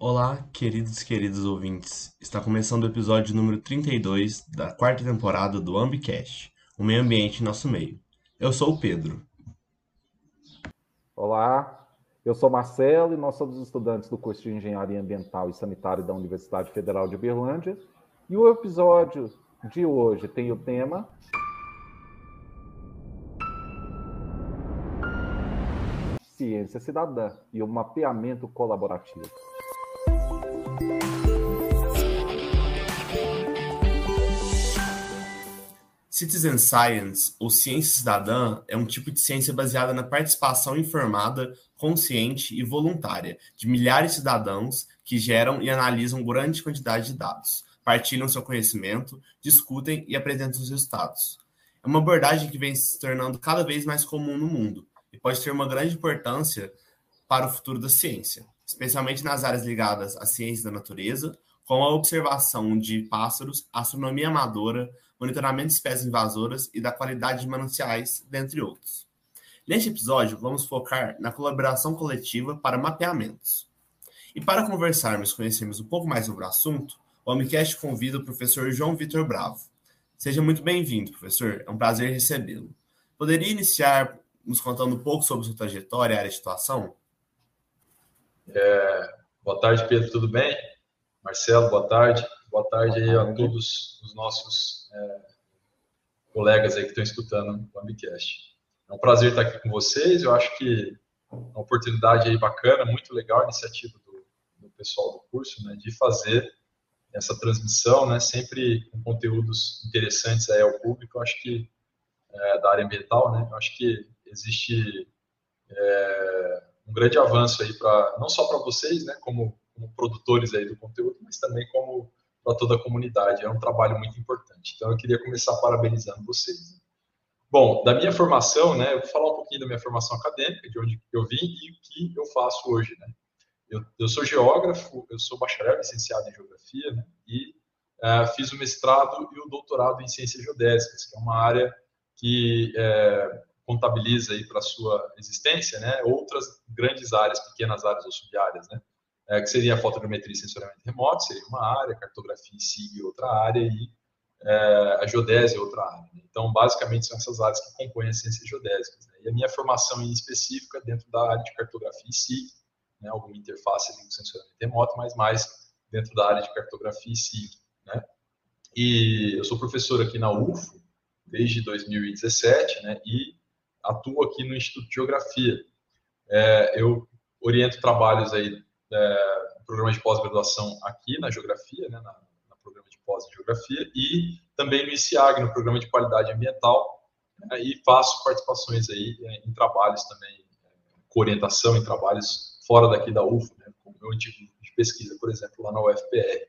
Olá, queridos e queridas ouvintes. Está começando o episódio número 32 da quarta temporada do Ambicast, o meio ambiente em nosso meio. Eu sou o Pedro. Olá, eu sou Marcelo e nós somos estudantes do curso de Engenharia Ambiental e Sanitária da Universidade Federal de Uberlândia. E o episódio de hoje tem o tema Ciência Cidadã e o mapeamento colaborativo. Citizen Science, ou ciência cidadã, é um tipo de ciência baseada na participação informada, consciente e voluntária de milhares de cidadãos que geram e analisam grande quantidade de dados, partilham seu conhecimento, discutem e apresentam os resultados. É uma abordagem que vem se tornando cada vez mais comum no mundo e pode ter uma grande importância para o futuro da ciência, especialmente nas áreas ligadas à ciência da natureza, como a observação de pássaros, astronomia amadora, monitoramento de espécies invasoras e da qualidade de mananciais, dentre outros. Neste episódio, vamos focar na colaboração coletiva para mapeamentos. E para conversarmos e conhecermos um pouco mais sobre o assunto, o Amicast convida o professor João Vitor Bravo. Seja muito bem-vindo, professor. É um prazer recebê-lo. Poderia iniciar nos contando um pouco sobre sua trajetória e área de atuação? É, boa tarde, Pedro. Tudo bem? Marcelo, boa tarde. Boa tarde aí a todos os nossos é, colegas aí que estão escutando o Ambicast. É um prazer estar aqui com vocês. Eu acho que é uma oportunidade aí bacana, muito legal a iniciativa do, do pessoal do curso, né, de fazer essa transmissão, né, sempre com conteúdos interessantes aí ao público. Eu acho que é, da área ambiental, né, eu acho que existe é, um grande avanço aí para não só para vocês, né, como, como produtores aí do conteúdo, mas também como para toda a comunidade. É um trabalho muito importante. Então, eu queria começar parabenizando vocês. Bom, da minha formação, né, eu vou falar um pouquinho da minha formação acadêmica, de onde eu vim e o que eu faço hoje, né. Eu, eu sou geógrafo, eu sou bacharel licenciado em geografia, né, e uh, fiz o mestrado e o doutorado em ciências geodésicas, que é uma área que é, contabiliza aí para sua existência, né, outras grandes áreas, pequenas áreas ou sub-áreas, né, é, que seria a fotogrametria e sensoriamento remoto, seria uma área, cartografia e SIG outra área e é, a geodésia outra área. Né? Então, basicamente, são essas áreas que compõem as ciências geodésicas. Né? E a minha formação em específica dentro da área de cartografia e SIG, né, alguma interface com sensoriamento remoto, mas mais dentro da área de cartografia e SIG. Né? E eu sou professor aqui na UFO desde 2017 né, e atuo aqui no Instituto de Geografia. É, eu oriento trabalhos aí é, programa de pós-graduação aqui na Geografia, né, na, no programa de pós Geografia, e também no ICIAG, no programa de qualidade ambiental, né, e faço participações aí é, em trabalhos também, é, com orientação em trabalhos fora daqui da UFO, né, como meu antigo de pesquisa, por exemplo, lá na UFPR.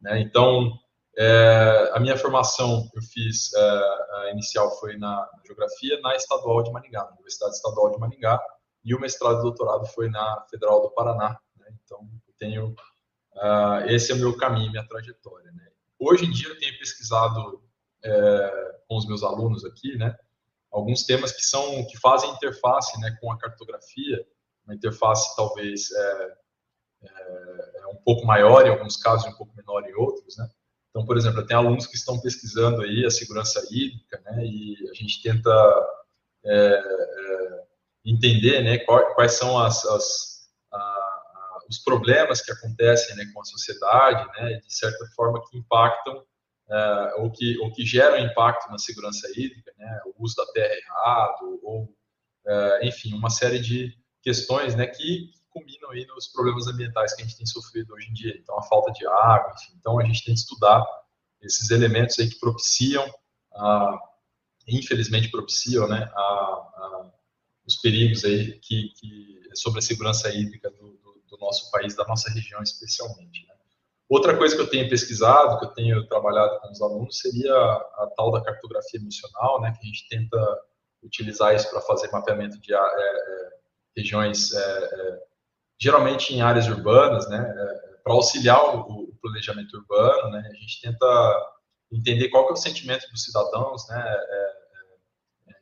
Né, então, é, a minha formação eu fiz, é, a inicial foi na, na, Geografia, na Estadual de Maringá, na Universidade Estadual de Maringá, e o mestrado e doutorado foi na Federal do Paraná, então, tenho uh, esse é o meu caminho, minha trajetória. Né? Hoje em dia, eu tenho pesquisado é, com os meus alunos aqui, né, alguns temas que são que fazem interface, né, com a cartografia, uma interface talvez é, é, é um pouco maior em alguns casos, um pouco menor em outros, né? Então, por exemplo, tem alunos que estão pesquisando aí a segurança hídrica, né? E a gente tenta é, é, entender, né, quais, são as, as os problemas que acontecem né, com a sociedade, né, de certa forma que impactam uh, ou, que, ou que geram impacto na segurança hídrica, né, o uso da terra errado, ou, uh, enfim, uma série de questões né, que combinam aí nos problemas ambientais que a gente tem sofrido hoje em dia. Então, a falta de água, enfim. Então, a gente tem que estudar esses elementos aí que propiciam, uh, infelizmente propiciam, né, a, a, os perigos aí que, que sobre a segurança hídrica do, do nosso país, da nossa região especialmente. Né? Outra coisa que eu tenho pesquisado, que eu tenho trabalhado com os alunos, seria a, tal da cartografia emocional, né, que a gente tenta utilizar isso para fazer mapeamento de é, é, regiões, é, é, geralmente em áreas urbanas, né, é, para auxiliar o, o, planejamento urbano, né, a gente tenta entender qual é o sentimento dos cidadãos, né, é,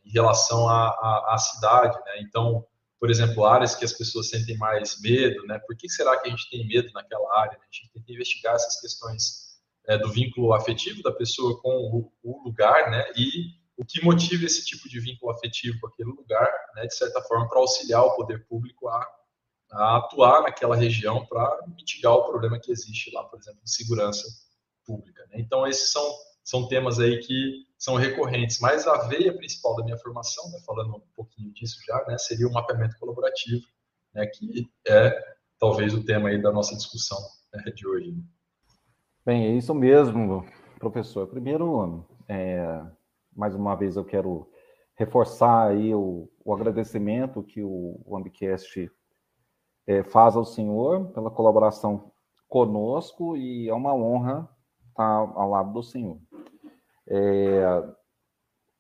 em relação à, à cidade, né, então por exemplo, áreas que as pessoas sentem mais medo, né? Por que será que a gente tem medo naquela área? Né? A gente tem que investigar essas questões é, do vínculo afetivo da pessoa com o, o, lugar, né? E o que motiva esse tipo de vínculo afetivo com aquele lugar, né? De certa forma, para auxiliar o poder público a, a atuar naquela região para mitigar o problema que existe lá, por exemplo, de segurança pública. Né? Então, esses são são temas aí que são recorrentes. Mas a veia principal da minha formação, né, falando um pouquinho disso já, né, seria o mapeamento colaborativo, né, que é talvez o tema aí da nossa discussão né, de hoje. Bem, é isso mesmo, professor. Primeiro, é, mais uma vez eu quero reforçar aí o, o agradecimento que o, o Ambicast é, faz ao senhor pela colaboração conosco e é uma honra estar ao lado do senhor. É,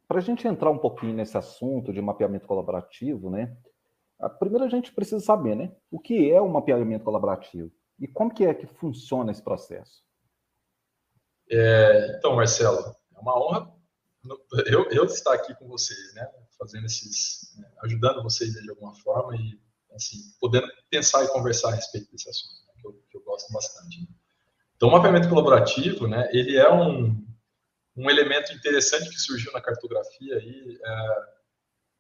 Para a gente entrar um pouquinho nesse assunto de mapeamento colaborativo, né? Primeiro a gente precisa saber, né? O que é o mapeamento colaborativo e como que é que funciona esse processo? É, então, Marcelo, é uma honra eu, eu estar aqui com vocês, né? Fazendo esses, né? ajudando vocês de alguma forma e assim podendo pensar e conversar a respeito desse assunto, né? que, eu, que, eu, gosto bastante. Né? Então, o mapeamento colaborativo, né? Ele é um um elemento interessante que surgiu na cartografia aí, é,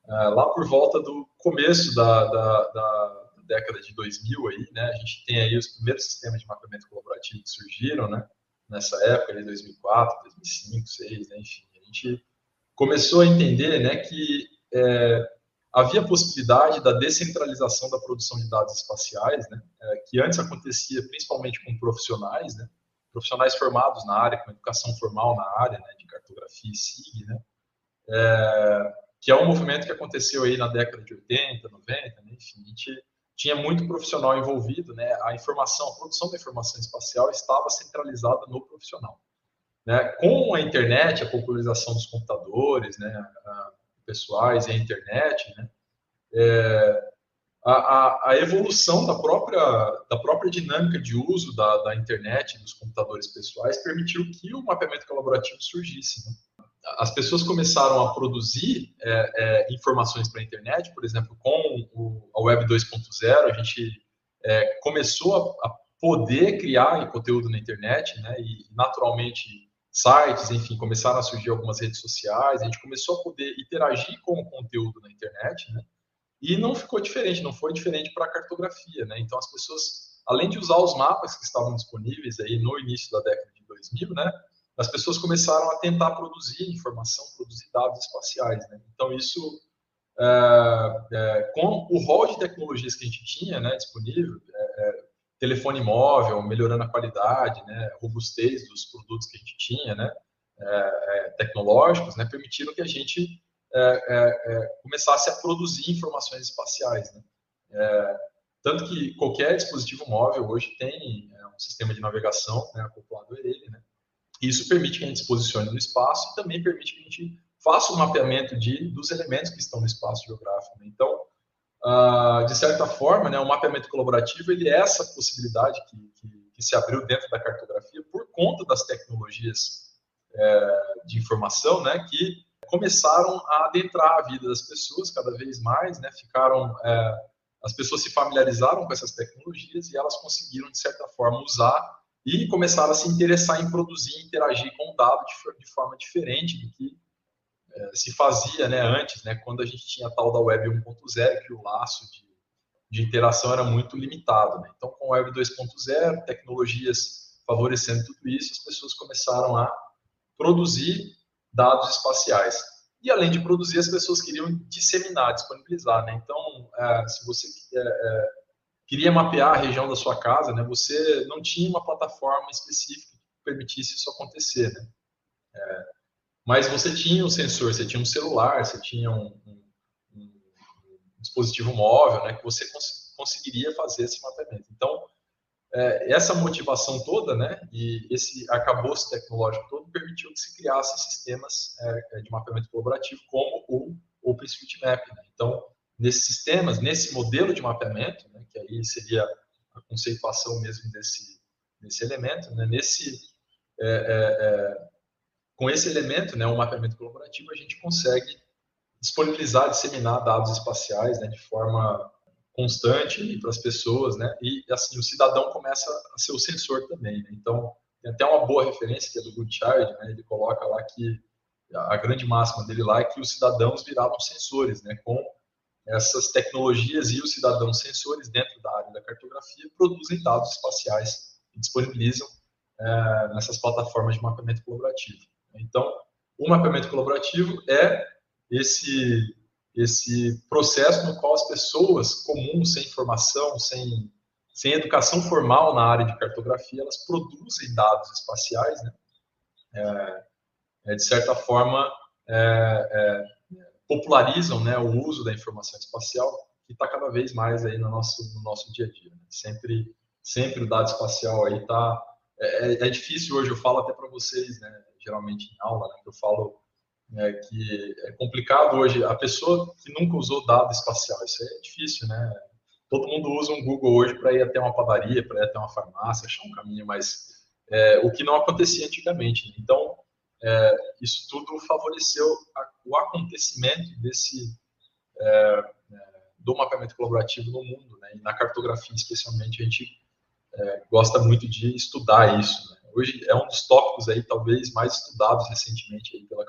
é, lá por volta do começo da, da, da, década de 2000 aí, né, a gente tem aí os primeiros sistemas de mapeamento colaborativo que surgiram, né, nessa época, de 2004, 2005, 2006, né, enfim, a gente começou a entender, né, que é, havia possibilidade da descentralização da produção de dados espaciais, né, é, que antes acontecia principalmente com profissionais, né, profissionais formados na área, com educação formal na área, né, de cartografia e SIG, né, é, que é um movimento que aconteceu aí na década de 80, 90, né, enfim, a gente tinha muito profissional envolvido, né, a informação, a produção da informação espacial estava centralizada no profissional. Né, com a internet, a popularização dos computadores, né, a, pessoais e a internet, né, é, a, a, a, evolução da própria, da própria dinâmica de uso da, da internet dos computadores pessoais permitiu que o mapeamento colaborativo surgisse. Né? As pessoas começaram a produzir é, é, informações para a internet, por exemplo, com o, a Web 2.0, a gente é, começou a, a, poder criar conteúdo na internet, né? e naturalmente sites, enfim, começaram a surgir algumas redes sociais, a gente começou a poder interagir com o conteúdo na internet, né? E não ficou diferente, não foi diferente para a cartografia, né? Então as pessoas, além de usar os mapas que estavam disponíveis aí no início da década de 2000, né? As pessoas começaram a tentar produzir informação, produzir dados espaciais, né? Então isso, é, é, com o rol de tecnologias que a gente tinha, né, disponível, é, telefone móvel, melhorando a qualidade, né, robustez dos produtos que a gente tinha, né, tecnológicos, né, permitiram que a gente começasse a produzir informações espaciais. Né? É, tanto que qualquer dispositivo móvel hoje tem é, um sistema de navegação né, acoplado a ele. Né? Isso permite que a gente se posicione no espaço e também permite que a gente faça o um mapeamento de, dos elementos que estão no espaço geográfico. Né? Então, de certa forma, né, o mapeamento colaborativo ele é essa possibilidade que, que, que se abriu dentro da cartografia por conta das tecnologias é, de informação, né, que começaram a adentrar a vida das pessoas cada vez mais, né? Ficaram, é, as pessoas se familiarizaram com essas tecnologias e elas conseguiram de certa forma usar e começaram a se interessar em produzir, interagir com o dado de, de forma diferente do que é, se fazia, né? Antes, né? Quando a gente tinha a tal da Web 1.0, que o laço de, de interação era muito limitado. Né? Então, com a Web 2.0, tecnologias favorecendo tudo isso, as pessoas começaram a produzir dados espaciais. E além de produzir, as pessoas queriam disseminar, disponibilizar. Né? Então, é, se você é, é, queria mapear a região da sua casa, né, você não tinha uma plataforma específica que permitisse isso acontecer. Né? É, mas você tinha um sensor, você tinha um celular, você tinha um, um, um dispositivo móvel, né, que você cons conseguiria fazer esse mapeamento. Então, é, essa motivação toda, né, e esse arcabouço tecnológico todo permitiu que se criassem sistemas é, é, de mapeamento colaborativo como o OpenStreetMap. Né? Então, nesses sistemas, nesse modelo de mapeamento, né, que aí seria a conceituação mesmo desse, desse elemento, né, nesse, é, é, é com esse elemento, né, o mapeamento colaborativo, a gente consegue disponibilizar, disseminar dados espaciais né, de forma constante para as pessoas, né? E assim o cidadão começa a ser o sensor também. Né? Então tem até uma boa referência que é do Goodchild, né? Ele coloca lá que a grande máxima dele lá é que os cidadãos viravam sensores, né? Com essas tecnologias e os cidadãos sensores dentro da área da cartografia produzem dados espaciais e disponibilizam é, nessas plataformas de mapeamento colaborativo. Então, o mapeamento colaborativo é esse esse processo no qual as pessoas comuns, sem formação, sem, sem educação formal na área de cartografia, elas produzem dados espaciais, né? É, é, de certa forma, é, é popularizam né, o uso da informação espacial, que está cada vez mais aí no nosso, no nosso dia a dia. Né? Sempre, sempre o dado espacial aí está... É, é, é, difícil hoje, eu falo até para vocês, né, geralmente em aula, né, eu falo né, que é complicado hoje. A pessoa que nunca usou dado espacial, isso é difícil, né? Todo mundo usa um Google hoje para ir até uma padaria, para ir até uma farmácia, achar um caminho, mas é, o que não acontecia antigamente. Né? Então, é, isso tudo favoreceu a, o acontecimento desse é, é, do mapeamento colaborativo no mundo, né? E na cartografia, especialmente, a gente é, gosta muito de estudar isso. Né? hoje é um dos tópicos aí talvez mais estudados recentemente aí pela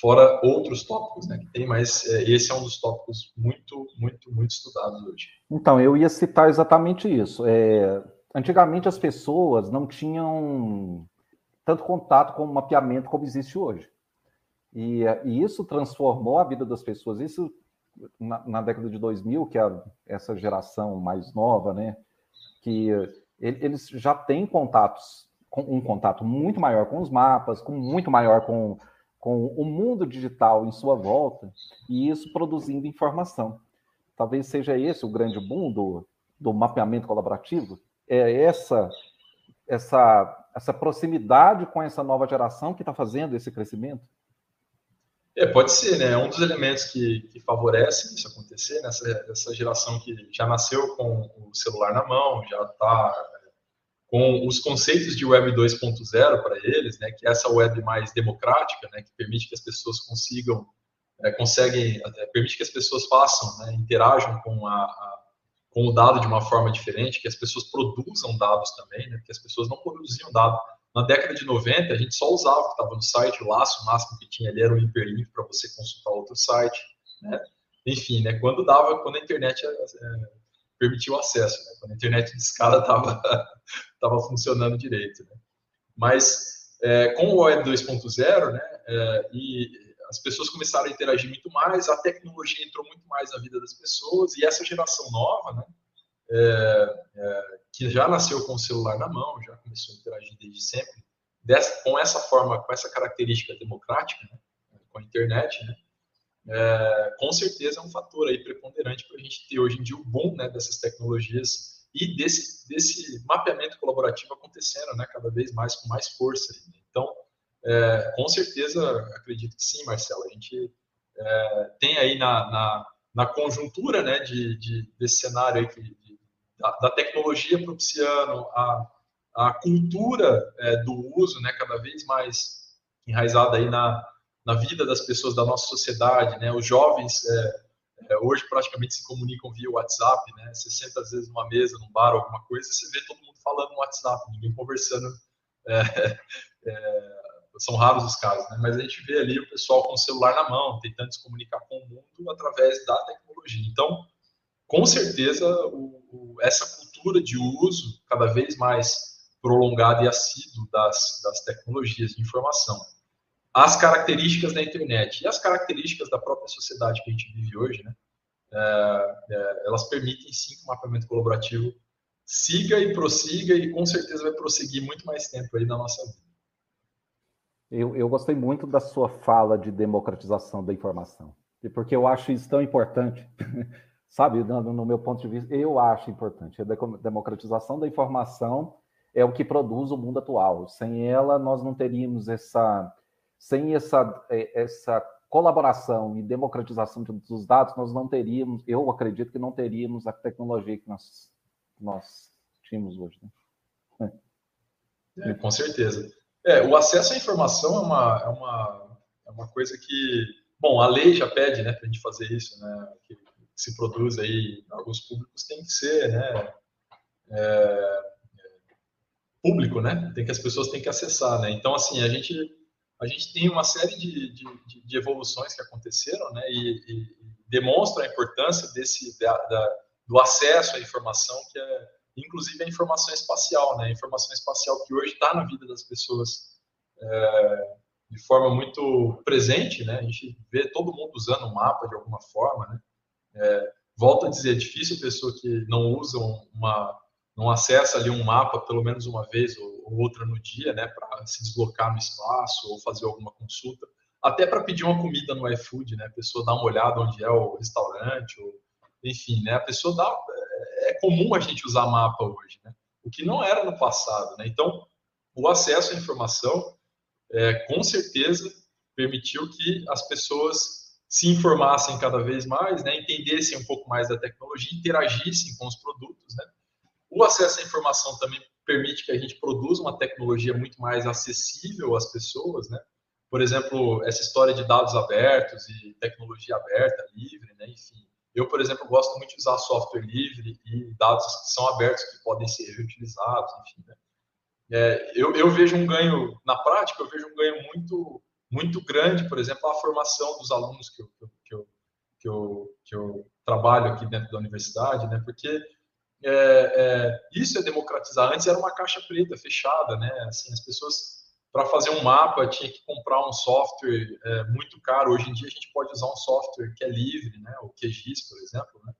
fora outros tópicos, né, que tem, mas é, esse é um dos tópicos muito, muito, muito estudados hoje. Então, eu ia citar exatamente isso. É, antigamente as pessoas não tinham tanto contato com o mapeamento como existe hoje. E, e isso transformou a vida das pessoas. Isso na, na década de 2000, que é essa geração mais nova, né, que eles já têm contatos, um contato muito maior com os mapas, com muito maior com, com o mundo digital em sua volta, e isso produzindo informação. Talvez seja esse o grande boom do, do mapeamento colaborativo, é essa, essa, essa proximidade com essa nova geração que está fazendo esse crescimento? É, pode ser, né? É um dos elementos que, que favorecem isso acontecer, nessa né? essa geração que já nasceu com o celular na mão, já está com os conceitos de Web 2.0 para eles, né, que é essa web mais democrática, né, que permite que as pessoas consigam, é, conseguem, é, permite que as pessoas façam, né, interajam com, a, a, com o dado de uma forma diferente, que as pessoas produzam dados também, né, porque as pessoas não produziam dado. Na década de 90, a gente só usava o que estava no site, o laço, máximo que tinha ali era um hiperlink para você consultar outro site, né? Enfim, né, quando dava, quando a internet é, é permitiu acesso, né? quando a internet de escada estava tava funcionando direito. Né? Mas é, com o Web 2.0, né, é, e as pessoas começaram a interagir muito mais, a tecnologia entrou muito mais na vida das pessoas, e essa geração nova, né, é, é que já nasceu com o celular na mão, já começou a interagir desde sempre, dessa, com essa forma, com essa característica democrática, né, com a internet, né, é, com certeza é um fator aí preponderante para a gente ter hoje em dia o boom né, dessas tecnologias e desse, desse mapeamento colaborativo acontecendo né, cada vez mais com mais força. Então, é, com certeza, acredito que sim, Marcelo. A gente é, tem aí na, na, na conjuntura né, de, de, desse cenário aí que, de, da, da, tecnologia propiciando a, a cultura é, do uso né, cada vez mais enraizada aí na, na vida das pessoas da nossa sociedade, né? Os jovens é, é, hoje praticamente se comunicam via WhatsApp, né? Você senta às vezes numa mesa, num bar, alguma coisa, você vê todo mundo falando no WhatsApp, ninguém conversando. É, é, são raros os casos, né? Mas a gente vê ali o pessoal com o celular na mão, tentando se comunicar com o mundo através da tecnologia. Então, com certeza, o, o, essa cultura de uso cada vez mais prolongada e assíduo das, das tecnologias de informação as características da internet e as características da própria sociedade que a gente vive hoje, né? É, é, elas permitem sim que o mapeamento colaborativo siga e prossiga e com certeza vai prosseguir muito mais tempo aí na nossa vida. Eu, eu gostei muito da sua fala de democratização da informação, porque eu acho isso tão importante, sabe, no, no meu ponto de vista, eu acho importante. A democratização da informação é o que produz o mundo atual. Sem ela, nós não teríamos essa sem essa, é, essa colaboração e democratização dos dados, nós não teríamos, eu acredito que não teríamos a tecnologia que nós, nós tínhamos hoje. Né? É, com certeza. É, o acesso à informação é uma, é, uma, é uma coisa que, bom, a lei já pede né, para a gente fazer isso, né, que se produz aí alguns públicos tem que ser, né, é, público, né? Tem que as pessoas têm que acessar, né? Então, assim, a gente a gente tem uma série de, de, de evoluções que aconteceram, né? E, e, demonstra a importância desse da, da, do acesso à informação que é inclusive a informação espacial, né? A informação espacial que hoje está na vida das pessoas é, de forma muito presente, né? A gente vê todo mundo usando um mapa de alguma forma, né? É, volto a dizer, é difícil a pessoa que não usa uma, não acessa ali um mapa pelo menos uma vez ou, ou outra no dia, né? Para se deslocar no espaço ou fazer alguma consulta, até para pedir uma comida no iFood, né? A pessoa dá uma olhada onde é o restaurante, ou, enfim, né? A pessoa dá, é, é comum a gente usar mapa hoje, né? O que não era no passado, né? Então, o acesso à informação é, com certeza permitiu que as pessoas se informassem cada vez mais, né, entendessem um pouco mais da tecnologia, interagissem com os produtos. O acesso à informação também permite que a gente produza uma tecnologia muito mais acessível às pessoas, né. Por exemplo, essa história de dados abertos e tecnologia aberta, livre, né, enfim. Eu, por exemplo, gosto muito de usar software livre e dados que são abertos, que podem ser reutilizados, enfim. Né. É, eu, eu, vejo um ganho, na prática, eu vejo um ganho muito, muito grande, por exemplo, a formação dos alunos que eu, que eu, que eu, que eu trabalho aqui dentro da universidade, né? Porque é, é, isso é democratizar. Antes era uma caixa preta, fechada, né? Assim, as pessoas, para fazer um mapa, tinha que comprar um software é, muito caro. Hoje em dia, a gente pode usar um software que é livre, né? O QGIS, por exemplo, né?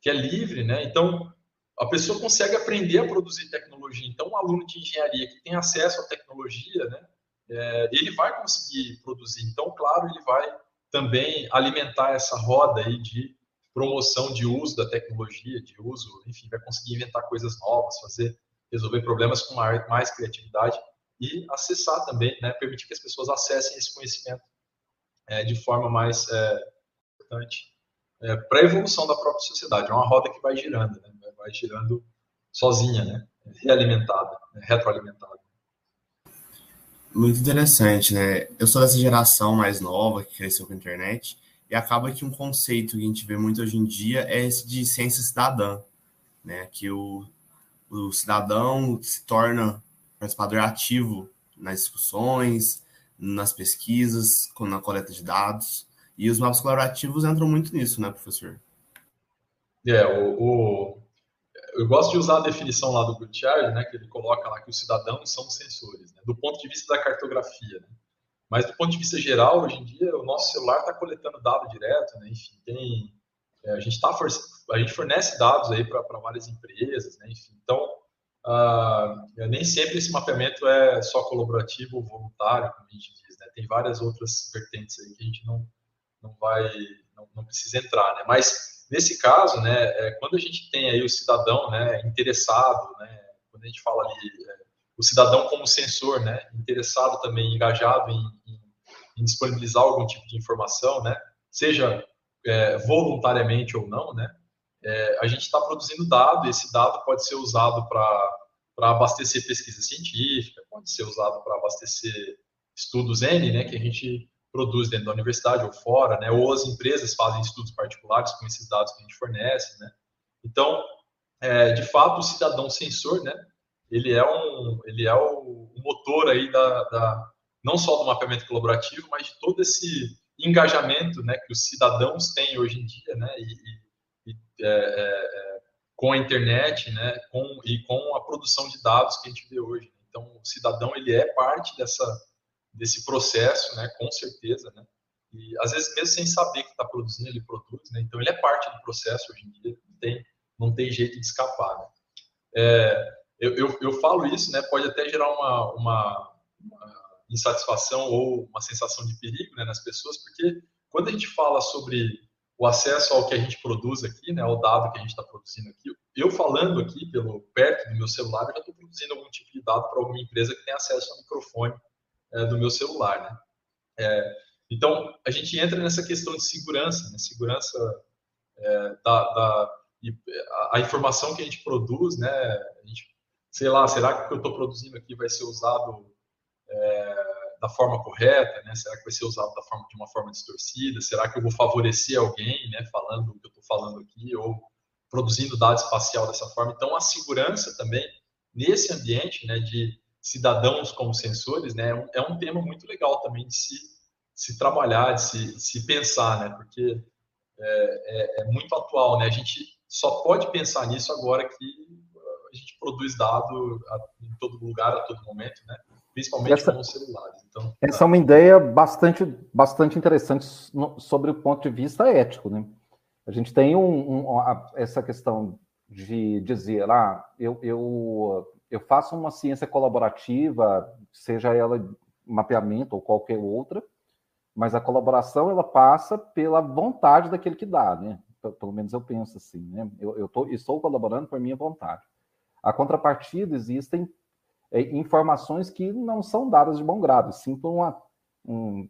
Que é livre, né? Então, a pessoa consegue aprender a produzir tecnologia. Então, um aluno de engenharia que tem acesso à tecnologia, né, é, ele vai conseguir produzir. Então, claro, ele vai também alimentar essa roda aí de promoção de uso da tecnologia, de uso, enfim, vai conseguir inventar coisas novas, fazer, resolver problemas com mais, mais criatividade e acessar também, né, permitir que as pessoas acessem esse conhecimento é, de forma mais é, importante é, para a evolução da própria sociedade. É uma roda que vai girando, né? vai girando sozinha, né? realimentada, retroalimentada. Muito interessante, né? Eu sou dessa geração mais nova que cresceu com a internet e acaba que um conceito que a gente vê muito hoje em dia é esse de ciência cidadã, né? Que o, o cidadão se torna participador ativo nas discussões, nas pesquisas, na coleta de dados. E os mapas colaborativos entram muito nisso, né, professor? É, o, o, eu gosto de usar a definição lá do Gutierrez, né, que ele coloca lá que os cidadãos são sensores, né, do ponto de vista da cartografia. Né? Mas do ponto de vista geral, hoje em dia, o nosso celular está coletando dado direto, né? enfim, tem, é, a, gente tá for, a gente fornece dados aí para várias empresas, né? enfim, então, uh, nem sempre esse mapeamento é só colaborativo ou voluntário, como a gente diz, né? tem várias outras vertentes aí que a gente não, não vai, não, não precisa entrar, né? Mas nesse caso, né, é, quando a gente tem aí o cidadão, né, interessado, né, quando a gente fala ali é, o cidadão como sensor, né, interessado também, engajado em, em, em disponibilizar algum tipo de informação, né, seja é, voluntariamente ou não, né, é, a gente está produzindo dado, esse dado pode ser usado para para abastecer pesquisa científica, pode ser usado para abastecer estudos N, né, que a gente produz dentro da universidade ou fora, né? Ou as empresas fazem estudos particulares com esses dados que a gente fornece, né? Então, é, de fato, o cidadão sensor, né? Ele é um, ele é o, motor aí da, da, não só do mapeamento colaborativo, mas de todo esse engajamento, né? Que os cidadãos têm hoje em dia, né? E, e é, é, é, com a internet, né? Com e com a produção de dados que a gente vê hoje. Então, o cidadão ele é parte dessa desse processo, né, com certeza, né, e às vezes mesmo sem saber que está produzindo, ele produz, né, então ele é parte do processo hoje em dia, não tem, não tem jeito de escapar, né. É, eu, eu, eu, falo isso, né, pode até gerar uma, uma, uma, insatisfação ou uma sensação de perigo, né, nas pessoas, porque quando a gente fala sobre o acesso ao que a gente produz aqui, né, ao dado que a gente está produzindo aqui, eu falando aqui pelo perto do meu celular, eu já estou produzindo algum tipo de dado para alguma empresa que tem acesso ao microfone é, do meu celular, né? É, então, a gente entra nessa questão de segurança, né? Segurança é, da, da a, a, informação que a gente produz, né? A gente, sei lá, será que o que eu estou produzindo aqui vai ser usado é, da forma correta, né? Será que vai ser usado da forma, de uma forma distorcida? Será que eu vou favorecer alguém, né? Falando o que eu estou falando aqui ou produzindo dado espacial dessa forma? Então, a segurança também nesse ambiente, né? De cidadãos como sensores, né? É um, é tema muito legal também de se, se trabalhar, de se, se pensar, né? Porque é, é, é muito atual, né? A gente só pode pensar nisso agora que a gente produz dado em todo lugar, a todo momento, né? principalmente essa, com os celulares. Então, essa tá. é uma ideia bastante, bastante interessante sobre o ponto de vista ético. Né? A gente tem um, um, essa questão de dizer, ah, eu, eu, eu faço uma ciência colaborativa, seja ela mapeamento ou qualquer outra, mas a colaboração ela passa pela vontade daquele que dá, né? Pelo menos eu penso assim, né? Eu, eu tô, estou colaborando por minha vontade. A contrapartida existem é, informações que não são dadas de bom grado, sim por, uma, um,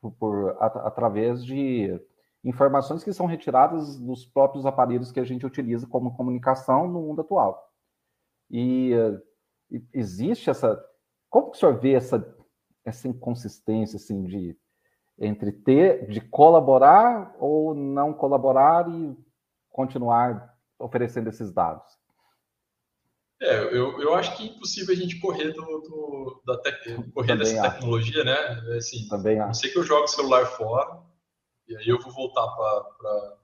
por, por a, através de informações que são retiradas dos próprios aparelhos que a gente utiliza como comunicação no mundo atual. E, e existe essa. Como que o senhor vê essa, essa inconsistência assim, de, entre ter, de colaborar ou não colaborar e continuar oferecendo esses dados? É, eu, eu acho que é impossível a gente correr, do, do da tec... correr dessa acho. tecnologia, né? Assim, Também a não ser que eu jogue o celular fora, e aí eu vou voltar para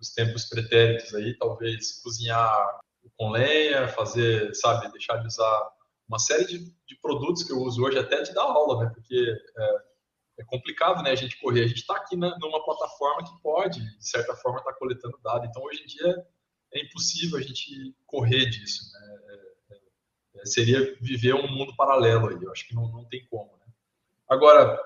os tempos pretéritos aí, talvez cozinhar com lenha, fazer, sabe, deixar de usar uma série de, de produtos que eu uso hoje até de dar aula, né? Porque é, é complicado, né? A gente correr. A gente está aqui na, numa plataforma que pode, de certa forma, estar tá coletando dados. Então, hoje em dia, é impossível a gente correr disso, né? É, é, é, seria viver um mundo paralelo aí, eu acho que não, não tem como, né? Agora,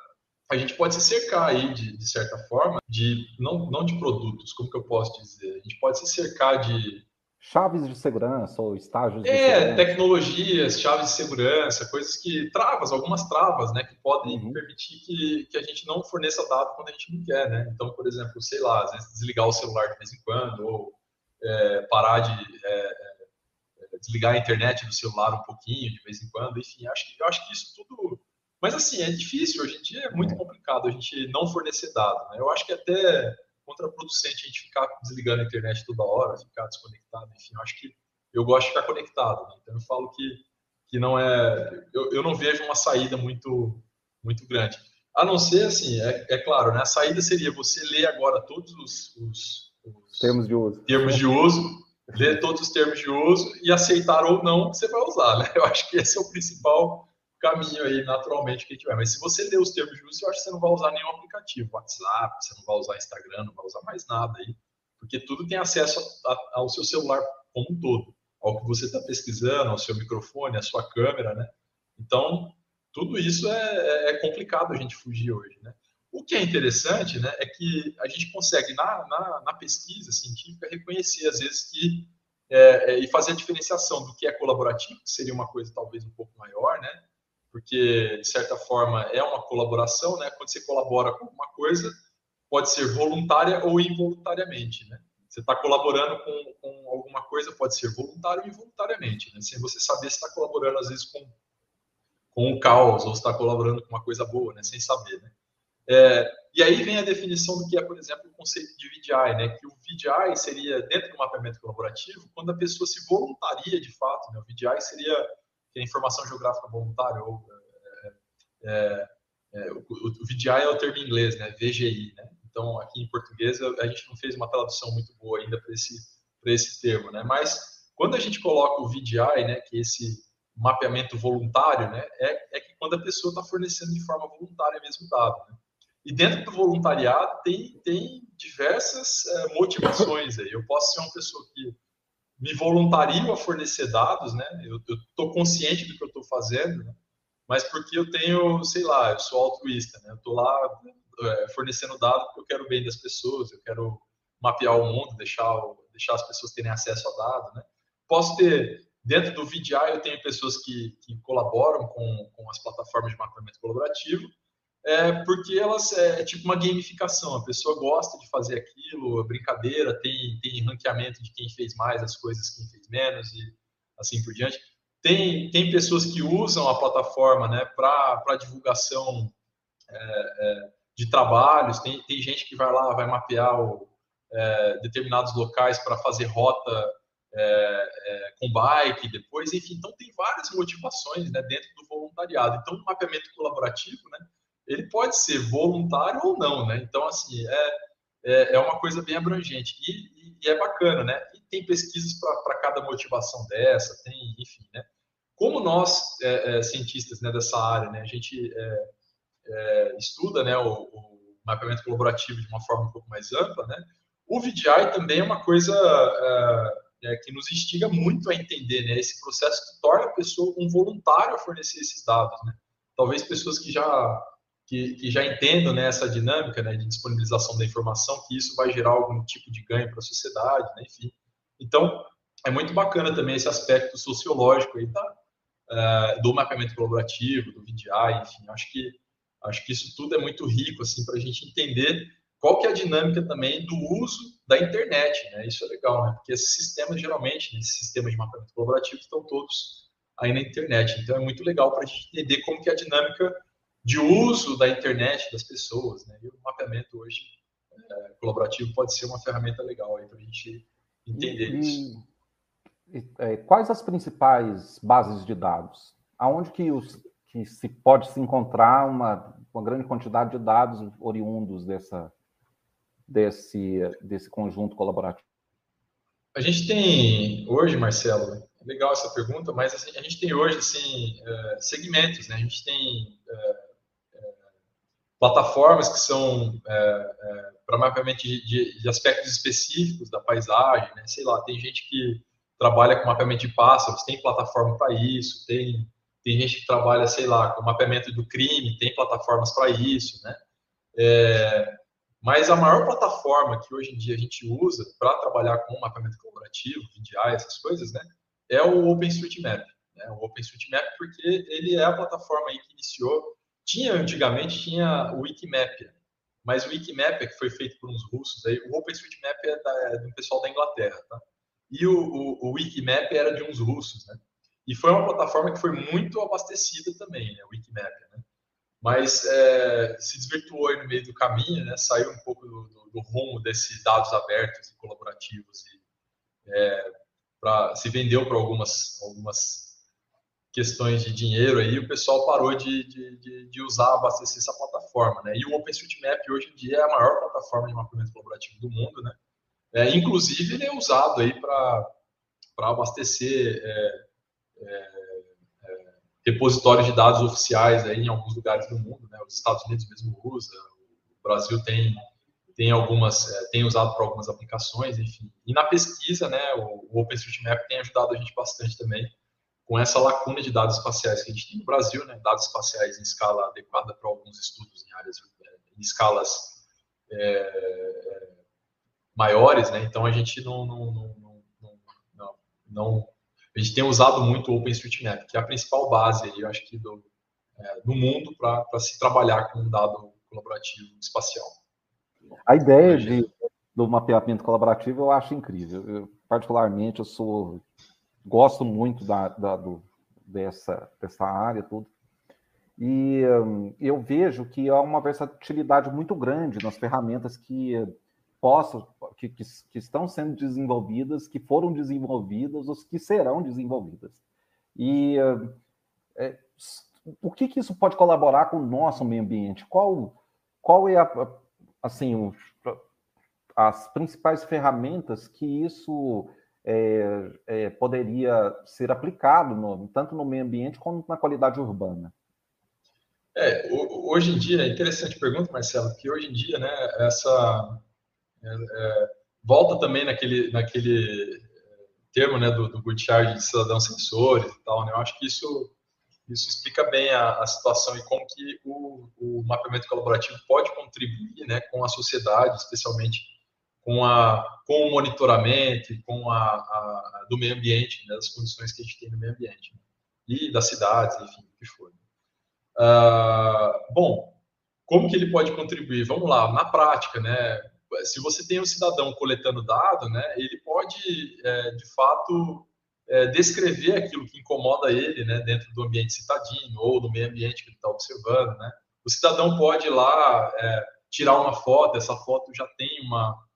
a gente pode se cercar aí, de, de certa forma, de não, não de produtos, como que eu posso dizer? A gente pode se cercar de... Chaves de segurança ou estágios de É, tecnologias, chaves de segurança, coisas que... Travas, algumas travas, né? Que podem uhum. permitir que, que a gente não forneça dado quando a gente não quer, né? Então, por exemplo, sei lá, às vezes desligar o celular de vez em quando, ou é, parar de é, é, desligar a internet do celular um pouquinho de vez em quando, enfim, acho que, eu acho que isso tudo. Mas assim, é difícil, hoje em dia é muito complicado a gente não fornecer dado. Né? Eu acho que até contraproducente a gente ficar desligando a internet toda hora, ficar desconectado, enfim, eu acho que eu gosto de ficar conectado. Né? Então eu falo que, que não é. Eu, eu não vejo uma saída muito, muito grande. A não ser, assim, é, é claro, né? A saída seria você ler agora todos os, os termos de uso. Termos de uso, ler todos os termos de uso e aceitar ou não que você vai usar, né? Eu acho que esse é o principal caminho aí, naturalmente, que a gente vai. Mas se você ler os termos de uso, eu acho que você não vai usar nenhum aplicativo, WhatsApp, você não vai usar Instagram, não vai usar mais nada aí, porque tudo tem acesso a, a, ao seu celular como um todo, ao que você está pesquisando, ao seu microfone, à sua câmera, né? Então, tudo isso é, é complicado a gente fugir hoje, né? O que é interessante né, é que a gente consegue, na, na, na pesquisa científica, reconhecer, às vezes, que é, é, e fazer a diferenciação do que é colaborativo, que seria uma coisa talvez um pouco maior, né? Porque, de certa forma, é uma colaboração, né? Quando você colabora com alguma coisa, pode ser voluntária ou involuntariamente, né? Você está colaborando com, com, alguma coisa, pode ser voluntário ou involuntariamente, né? Sem você saber se está colaborando, às vezes, com, com o caos ou está colaborando com uma coisa boa, né? Sem saber, né? É, e aí vem a definição do que é, por exemplo, o conceito de VDI, né? Que o VDI seria, dentro do mapeamento colaborativo, quando a pessoa se voluntaria de fato, né? O VDI seria é informação geográfica voluntária, ou é, é, é o, o, VDI é o termo em inglês, né? VGI, né? Então, aqui em português, a gente não fez uma tradução muito boa ainda para esse, esse termo, né? Mas quando a gente coloca o VDI, né? Que é esse mapeamento voluntário, né? É, é que quando a pessoa está fornecendo de forma voluntária mesmo dado, né? E dentro do voluntariado tem, tem diversas é, motivações aí. Eu posso ser uma pessoa que me voluntario a fornecer dados, né? Eu estou consciente do que eu estou fazendo, né? mas porque eu tenho, sei lá, eu sou altruísta, né? Eu estou lá é, fornecendo dados porque eu quero o bem das pessoas, eu quero mapear o mundo, deixar, deixar as pessoas terem acesso a dados, né? Posso ter, dentro do VDI, eu tenho pessoas que, que colaboram com, com as plataformas de mapeamento colaborativo, é porque elas é, é, tipo uma gamificação. A pessoa gosta de fazer aquilo, brincadeira, tem, tem ranqueamento de quem fez mais as coisas, quem fez menos e assim por diante. tem, tem pessoas que usam a plataforma né, para divulgação é, é, de trabalhos, tem, tem gente que vai lá, vai mapear o, é, determinados locais para fazer rota é, é, com bike depois, enfim, então tem várias motivações né, dentro do voluntariado. Então, o mapeamento colaborativo, né, ele pode ser voluntário ou não, né? Então, assim, é, é, é uma coisa bem abrangente e, e, e é bacana, né? E tem pesquisas para cada motivação dessa, tem, enfim, né? Como nós, é, é, cientistas né, dessa área, né, a gente é, é, estuda né, o, o, mapeamento colaborativo de uma forma um pouco mais ampla, né? O VDI também é uma coisa é, que nos instiga muito a entender né, esse processo que torna a pessoa um voluntário a fornecer esses dados. Né? Talvez pessoas que já que, que, já entendam né, essa dinâmica né, de disponibilização da informação, que isso vai gerar algum tipo de ganho para a sociedade, né, enfim. Então, é muito bacana também esse aspecto sociológico aí da, uh, do mapeamento colaborativo, do VDI, enfim. Acho que, acho que isso tudo é muito rico assim, para a gente entender qual que é a dinâmica também do uso da internet, né? Isso é legal, né? Porque esses sistemas, geralmente, esses sistemas de mapeamento colaborativo estão todos aí na internet. Então, é muito legal para a gente entender como que é a dinâmica de uso da internet das pessoas, né? E o mapeamento hoje é, colaborativo pode ser uma ferramenta legal para a gente entender e, isso. E, é, quais as principais bases de dados? Aonde que, os, que se pode se encontrar uma, uma grande quantidade de dados oriundos dessa desse, desse conjunto colaborativo? A gente tem hoje, Marcelo, legal essa pergunta, mas assim, a gente tem hoje assim, é, segmentos, né? A gente tem é, plataformas que são para mapeamento de, de, aspectos específicos da paisagem, né? Sei lá, tem gente que trabalha com mapeamento de pássaros, tem plataforma para isso, tem, tem gente que trabalha, sei lá, com mapeamento do crime, tem plataformas para isso, né? É, mas a maior plataforma que hoje em dia a gente usa para trabalhar com mapeamento colaborativo, VDI, essas coisas, né, é o OpenStreetMap. Né? O OpenStreetMap porque ele é a plataforma que iniciou. Tinha antigamente tinha o Wikimapia, mas o Wikimapia que foi feito por uns russos aí, o OpenStreetMap é, é do pessoal da Inglaterra, tá? E o, o, o era de uns russos, né? E foi uma plataforma que foi muito abastecida também, né? O Wikimapia, né? mas é, se desvirtuou no meio do caminho, né? saiu um pouco do, do, do rumo desses dados abertos e colaborativos e é, pra, se vendeu para algumas, algumas questões de dinheiro aí, o pessoal parou de, de, de, usar, abastecer essa plataforma, né? E o OpenStreetMap hoje em dia é a maior plataforma de mapeamento colaborativo do mundo, né? É, inclusive ele é usado aí para abastecer é, é, repositórios de dados oficiais aí em alguns lugares do mundo, né? Os Estados Unidos mesmo usa, o Brasil tem tem algumas é, tem usado para algumas aplicações, enfim. E na pesquisa, né, o, o OpenStreetMap tem ajudado a gente bastante também com essa lacuna de dados espaciais que a gente tem no Brasil, né? Dados espaciais em escala adequada para alguns estudos em áreas é, em escalas é, maiores, né? Então a gente não, não, não, não, não a gente tem usado muito o OpenStreetMap, que é a principal base, eu acho que, do, é, do mundo para se trabalhar com um dado colaborativo espacial. A ideia de, do mapeamento colaborativo eu acho incrível. Eu, particularmente, eu sou gosto muito da, da do, dessa, dessa área tudo. E um, eu vejo que há uma versatilidade muito grande nas ferramentas que possam, que, que, que, estão sendo desenvolvidas, que foram desenvolvidas, os que serão desenvolvidas. E é, o que, que isso pode colaborar com o nosso meio ambiente? Qual, qual é a, assim, o, as principais ferramentas que isso é, é, poderia ser aplicado no, tanto no meio ambiente como na qualidade urbana? É, hoje em dia, é interessante pergunta, Marcelo, que hoje em dia, né, essa é, é, volta também naquele, naquele é, termo né, do, do Gutierrez de cidadãos sensores e tal. Né? Eu acho que isso, isso explica bem a, a situação e como que o, o, mapeamento colaborativo pode contribuir né, com a sociedade, especialmente com, a, com o monitoramento com a, a do meio ambiente, né, das condições que a gente tem no meio ambiente. Né? E das cidades, enfim, o que for. Uh, bom, como que ele pode contribuir? Vamos lá, na prática, né? se você tem um cidadão coletando dado, né, ele pode, é, de fato, é, descrever aquilo que incomoda ele, né, dentro do ambiente citadino ou do meio ambiente que ele está observando, né. O cidadão pode ir lá é, tirar uma foto, essa foto já tem uma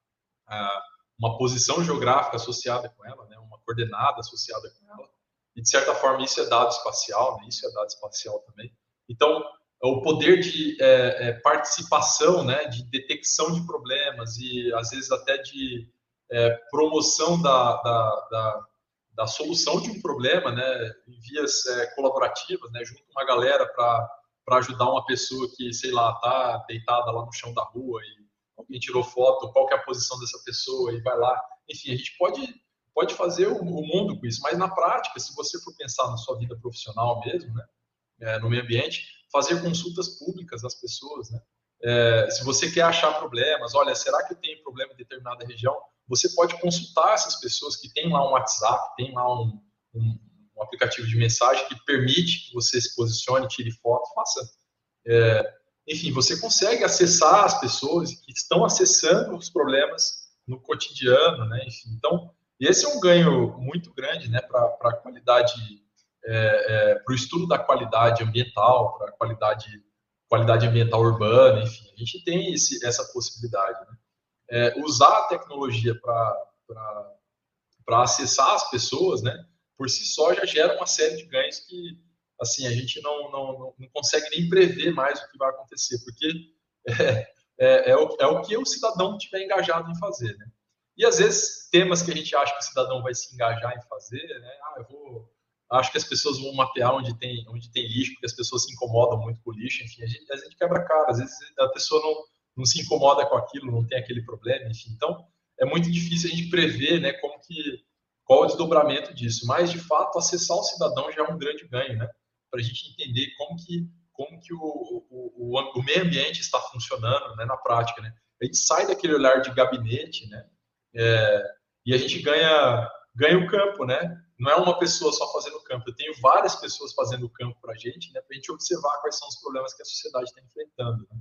uma posição geográfica associada com ela, né, uma coordenada associada com ela, e de certa forma isso é dado espacial, né, isso é dado espacial também. Então, o poder de é, é, participação, né, de detecção de problemas e às vezes até de é, promoção da, da, da, da, solução de um problema, né, em vias é, colaborativas, né, junto uma galera para ajudar uma pessoa que, sei lá, está deitada lá no chão da rua e alguém tirou foto, qual é a posição dessa pessoa e vai lá. Enfim, a gente pode, pode fazer o, o mundo com isso, mas na prática, se você for pensar na sua vida profissional mesmo, né, é, no meio ambiente, fazer consultas públicas às pessoas, né? É, se você quer achar problemas, olha, será que eu tenho problema em determinada região? Você pode consultar essas pessoas que têm lá um WhatsApp, tem lá um, um, um aplicativo de mensagem que permite que você se posicione, tire foto, faça. É, enfim, você consegue acessar as pessoas que estão acessando os problemas no cotidiano, né? Enfim, então, esse é um ganho muito grande, né, para a qualidade, é, é, para o estudo da qualidade ambiental, para a qualidade, qualidade ambiental urbana, enfim, a gente tem esse, essa possibilidade. Né? É, usar a tecnologia para acessar as pessoas, né, por si só já gera uma série de ganhos que assim, a gente não, não, não consegue nem prever mais o que vai acontecer, porque é, é, é, o, é o que o cidadão tiver engajado em fazer, né? E às vezes temas que a gente acha que o cidadão vai se engajar em fazer, né? Ah, eu vou, acho que as pessoas vão mapear onde tem, onde tem lixo, porque as pessoas se incomodam muito com o lixo, enfim, a gente, a gente quebra cara, às vezes a pessoa não, não se incomoda com aquilo, não tem aquele problema, enfim, então é muito difícil a gente prever, né, como que, qual o desdobramento disso, mas de fato acessar o cidadão já é um grande ganho, né? Para a gente entender como que, como que o, o, o, o meio ambiente está funcionando né, na prática. Né? A gente sai daquele olhar de gabinete né, é, e a gente ganha, ganha o campo. Né? Não é uma pessoa só fazendo o campo, eu tenho várias pessoas fazendo o campo para a gente, né, para a gente observar quais são os problemas que a sociedade está enfrentando. Né?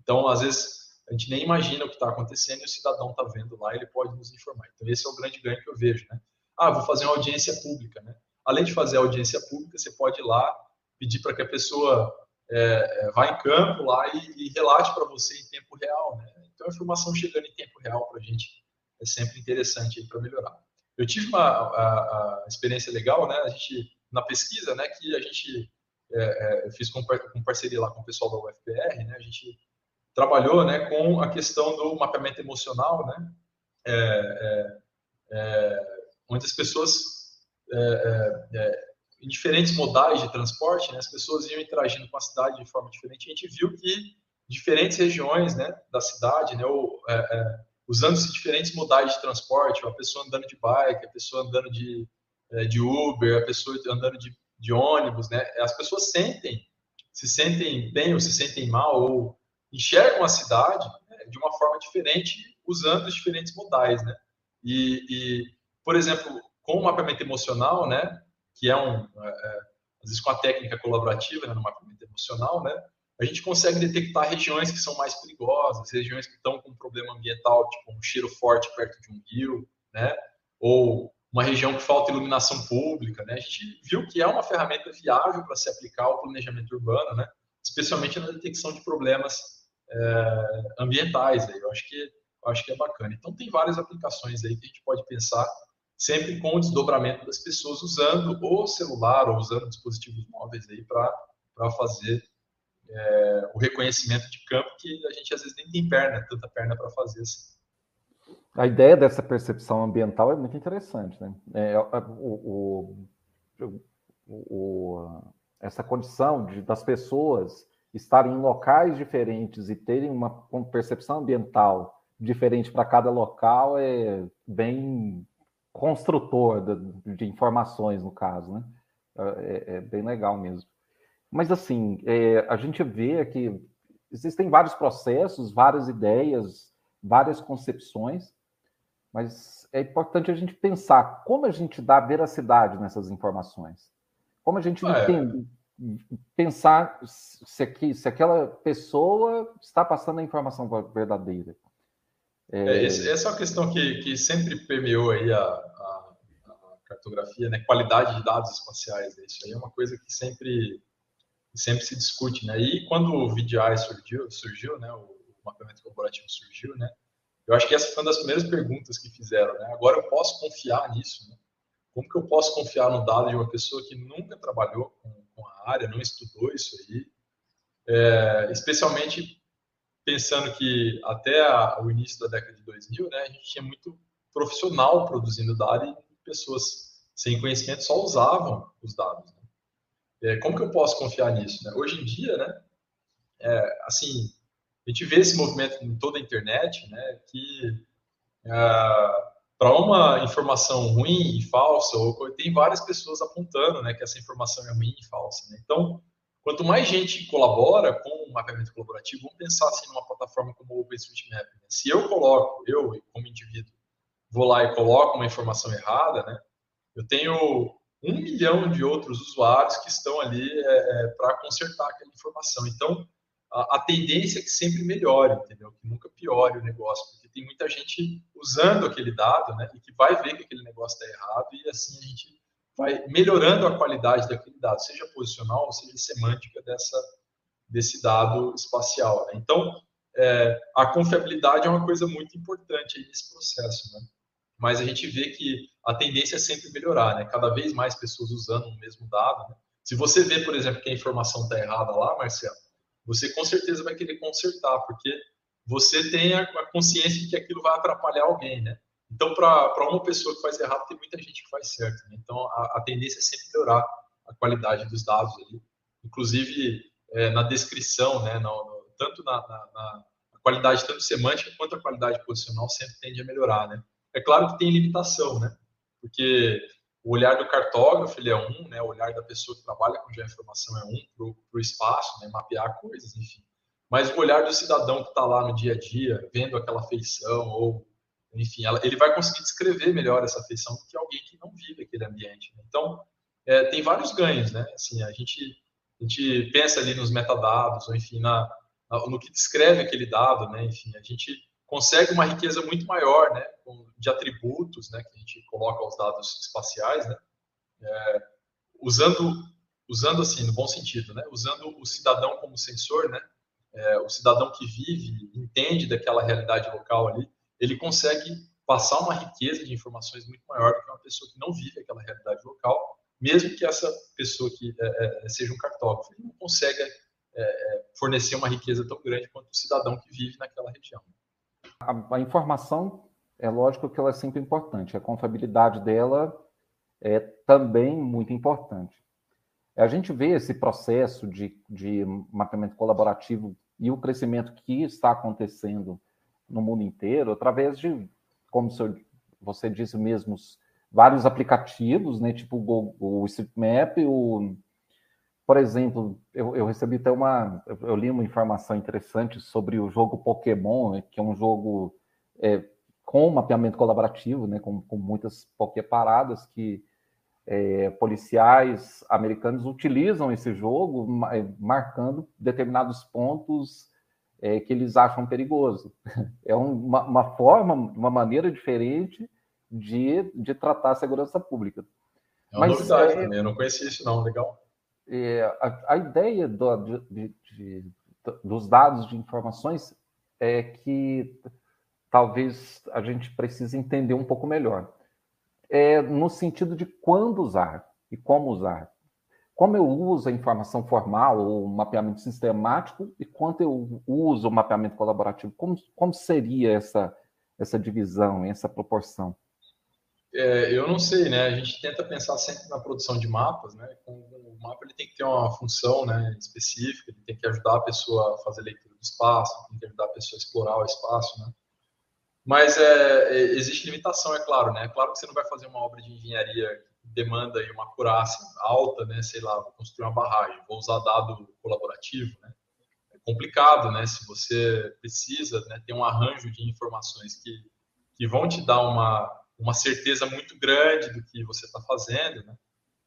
Então, às vezes, a gente nem imagina o que está acontecendo e o cidadão está vendo lá, ele pode nos informar. Então, esse é o grande ganho que eu vejo. Né? Ah, vou fazer uma audiência pública. Né? Além de fazer a audiência pública, você pode ir lá pedir para que a pessoa é, é, vá em campo lá e, e relate para você em tempo real. Né? Então, a informação chegando em tempo real para a gente é sempre interessante para melhorar. Eu tive uma a, a experiência legal, né? A gente na pesquisa, né? Que a gente é, é, com, com, parceria lá com o pessoal da UFPR, né? A gente trabalhou, né? Com a questão do mapeamento emocional, né? É, é, é onde as pessoas em diferentes modais de transporte, né, as pessoas iam interagindo com a cidade de forma diferente. A gente viu que diferentes regiões né, da cidade, né, ou, é, é, usando-se diferentes modais de transporte, a pessoa andando de bike, a pessoa andando de, é, de Uber, a pessoa andando de, de ônibus, né, as pessoas sentem, se sentem bem ou se sentem mal, ou enxergam a cidade né, de uma forma diferente usando os diferentes modais. Né? E, e por exemplo, com o mapeamento emocional, né, que é um, é, é, às vezes com a técnica colaborativa, né, no mapeamento emocional, né, a gente consegue detectar regiões que são mais perigosas, regiões que estão com um problema ambiental, tipo um cheiro forte perto de um rio, né, ou uma região que falta iluminação pública, né, a gente viu que é uma ferramenta viável para se aplicar ao planejamento urbano, né, especialmente na detecção de problemas é, ambientais, aí, eu acho que eu acho que é bacana. Então tem várias aplicações aí que a gente pode pensar sempre com o desdobramento das pessoas usando o celular ou usando dispositivos móveis aí para fazer é, o reconhecimento de campo que a gente às vezes nem tem perna, tanta perna para fazer assim. A ideia dessa percepção ambiental é muito interessante, né? É, é o, o, o, essa condição de, das pessoas estarem em locais diferentes e terem uma percepção ambiental diferente para cada local é bem construtor de, de informações, no caso, né? É, é, bem legal mesmo. Mas, assim, é, a gente vê que existem vários processos, várias ideias, várias concepções, mas é importante a gente pensar como a gente dá veracidade nessas informações. Como a gente é. entende, pensar se, aqui, se aquela pessoa está passando a informação verdadeira. É... essa é uma questão que, que sempre permeou aí a, cartografia, né? Qualidade de dados espaciais, né? isso aí é uma coisa que sempre sempre se discute, né? E quando o VDI surgiu, surgiu, né? O mapeamento corporativo surgiu, né? Eu acho que essa foi uma das primeiras perguntas que fizeram, né? Agora eu posso confiar nisso, né? Como que eu posso confiar no dado de uma pessoa que nunca trabalhou com, com a área, não estudou isso aí, é, especialmente pensando que até a, o início da década de 2000, né, a gente tinha muito profissional produzindo dados e pessoas sem conhecimento só usavam os dados. Né? É, como que eu posso confiar nisso? Né? Hoje em dia, né, é, assim, a gente vê esse movimento em toda a internet, né, que é, para uma informação ruim e falsa, ou, tem várias pessoas apontando né, que essa informação é ruim e falsa. Né? Então, quanto mais gente colabora com o mapeamento colaborativo, vamos pensar assim numa plataforma como o OpenStreetMap. Né? Se eu coloco, eu como indivíduo, vou lá e coloco uma informação errada, né? eu tenho um milhão de outros usuários que estão ali é, é, para consertar aquela informação. Então, a, a, tendência é que sempre melhore, entendeu? Que nunca piore o negócio, porque tem muita gente usando aquele dado, né? E que vai ver que aquele negócio está errado e assim a gente vai melhorando a qualidade daquele dado, seja posicional seja semântica dessa desse dado espacial. Né? Então, é, a confiabilidade é uma coisa muito importante nesse processo, né? Mas a gente vê que a tendência é sempre melhorar, né? Cada vez mais pessoas usando o mesmo dado. Né? Se você vê, por exemplo, que a informação está errada lá, Marcelo, você com certeza vai querer consertar, porque você tem a, consciência de que aquilo vai atrapalhar alguém, né? Então, para uma pessoa que faz errado, tem muita gente que faz certo. Né? Então, a, a, tendência é sempre melhorar a qualidade dos dados ali, inclusive é, na descrição, né? No, no, tanto na, na, na qualidade tanto semântica quanto a qualidade posicional sempre tende a melhorar, né? É claro que tem limitação, né? Porque o olhar do cartógrafo ele é um, né? O olhar da pessoa que trabalha com geoinformação é um para o espaço, né? Mapear coisas, enfim. Mas o olhar do cidadão que está lá no dia a dia, vendo aquela feição ou enfim, ela, ele vai conseguir descrever melhor essa feição do que alguém que não vive aquele ambiente. Né? Então, é, tem vários ganhos, né? Assim, a gente a gente pensa ali nos metadados, ou enfim, na, na, no que descreve aquele dado, né? Enfim, a gente consegue uma riqueza muito maior, né? De atributos, né? Que a gente coloca aos dados espaciais, né? É, usando, usando assim, no bom sentido, né? Usando o cidadão como sensor, né? É, o cidadão que vive, entende daquela realidade local ali, ele consegue passar uma riqueza de informações muito maior do que uma pessoa que não vive aquela realidade local, mesmo que essa pessoa que é, é, seja um cartógrafo, ele não consegue é, é, fornecer uma riqueza tão grande quanto o cidadão que vive naquela região. A, a, informação, é lógico que ela é sempre importante, a confiabilidade dela é também muito importante. A gente vê esse processo de, de mapeamento colaborativo e o crescimento que está acontecendo no mundo inteiro através de, como você disse mesmo, vários aplicativos, né? Tipo o, o Streetmap, o por exemplo, eu, eu, recebi até uma. Eu li uma informação interessante sobre o jogo Pokémon, que é um jogo é, com mapeamento colaborativo, né, com, com muitas Poképaradas que é, policiais americanos utilizam esse jogo marcando determinados pontos é, que eles acham perigoso. É uma, uma, forma, uma maneira diferente de, de tratar a segurança pública. É uma Mas, novidade é, também, eu não conhecia isso não, legal. É, a, a, ideia do, de, de, dos dados de informações é que talvez a gente precise entender um pouco melhor. É no sentido de quando usar e como usar como eu uso a informação formal ou mapeamento sistemático e quanto eu uso o mapeamento colaborativo? Como, como seria essa, essa divisão, essa proporção? É, eu não sei, né? A gente tenta pensar sempre na produção de mapas, né? O mapa ele tem que ter uma função, né, específica, ele tem que ajudar a pessoa a fazer leitura do espaço, tem que ajudar a pessoa a explorar o espaço, né? Mas é, é existe limitação, é claro, né? É claro que você não vai fazer uma obra de engenharia demanda aí uma acurácia alta, né? Sei lá, vou construir uma barragem, vou usar dado colaborativo, né? É complicado, né? Se você precisa né, ter um arranjo de informações que, que vão te dar uma, uma certeza muito grande do que você está fazendo, né?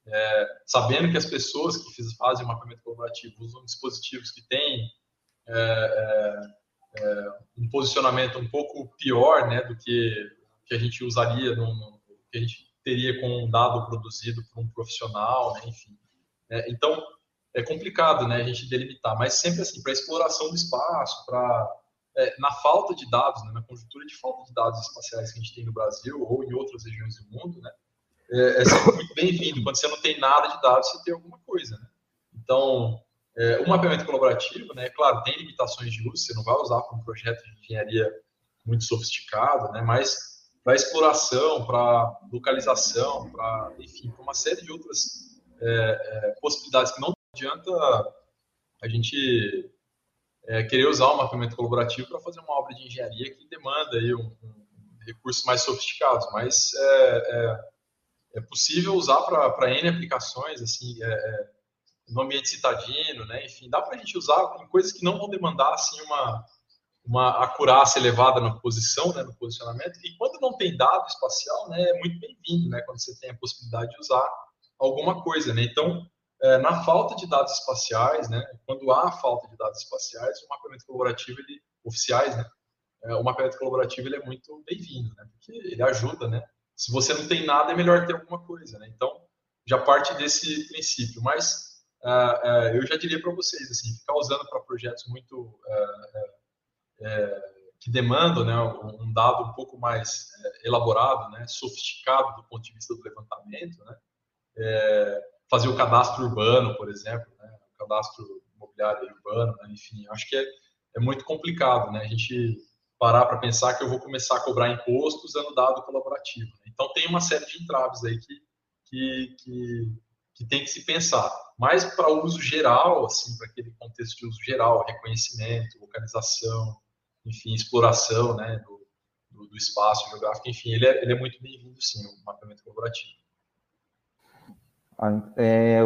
É, sabendo que as pessoas que fazem o mapeamento colaborativo usam dispositivos que têm é, é, é, um posicionamento um pouco pior né, do que, que a gente usaria no, no que a gente teria com um dado produzido por um profissional, né? enfim. É, então, é complicado né, a gente delimitar, mas sempre assim, para exploração do espaço, para é, na falta de dados, né, na conjuntura de falta de dados espaciais que a gente tem no Brasil ou em outras regiões do mundo, né, é, é sempre muito bem-vindo. Quando você não tem nada de dados, você tem alguma coisa. Né? Então, é, o mapeamento colaborativo, né, claro, tem limitações de uso, você não vai usar para um projeto de engenharia muito sofisticado, né, mas para exploração, para localização, para, enfim, para uma série de outras é, é, possibilidades que não adianta a gente é, querer usar o mapeamento colaborativo para fazer uma obra de engenharia que demanda aí um, um mais sofisticados, mas é, é, é possível usar para N aplicações, assim, é, no ambiente citadino, né? Enfim, dá para a gente usar em coisas que não vão demandar assim uma uma acurácia elevada na posição, né, no posicionamento. E quando não tem dado espacial, né, é muito bem-vindo, né, quando você tem a possibilidade de usar alguma coisa, né. Então, é, na falta de dados espaciais, né, quando há falta de dados espaciais, o mapeamento colaborativo, ele, oficiais, né, é, o mapeamento colaborativo ele é muito bem-vindo, né, porque ele ajuda, né. Se você não tem nada, é melhor ter alguma coisa, né. Então, já parte desse princípio. Mas uh, uh, eu já diria para vocês, assim, ficar usando para projetos muito uh, é, que demandam né, um dado um pouco mais é, elaborado, né, sofisticado do ponto de vista do levantamento, né, é, fazer o cadastro urbano, por exemplo, né, o cadastro imobiliário urbano, né, enfim, acho que é, é muito complicado, né, a gente parar para pensar que eu vou começar a cobrar imposto usando dado colaborativo. Né? Então tem uma série de entraves aí que, que, que, que tem que se pensar. Mas para uso geral, assim, para aquele contexto de uso geral, reconhecimento, localização, enfim, exploração né, do, do, do espaço geográfico, enfim, ele é, ele é muito bem-vindo, sim, o mapeamento colaborativo. Ah, é,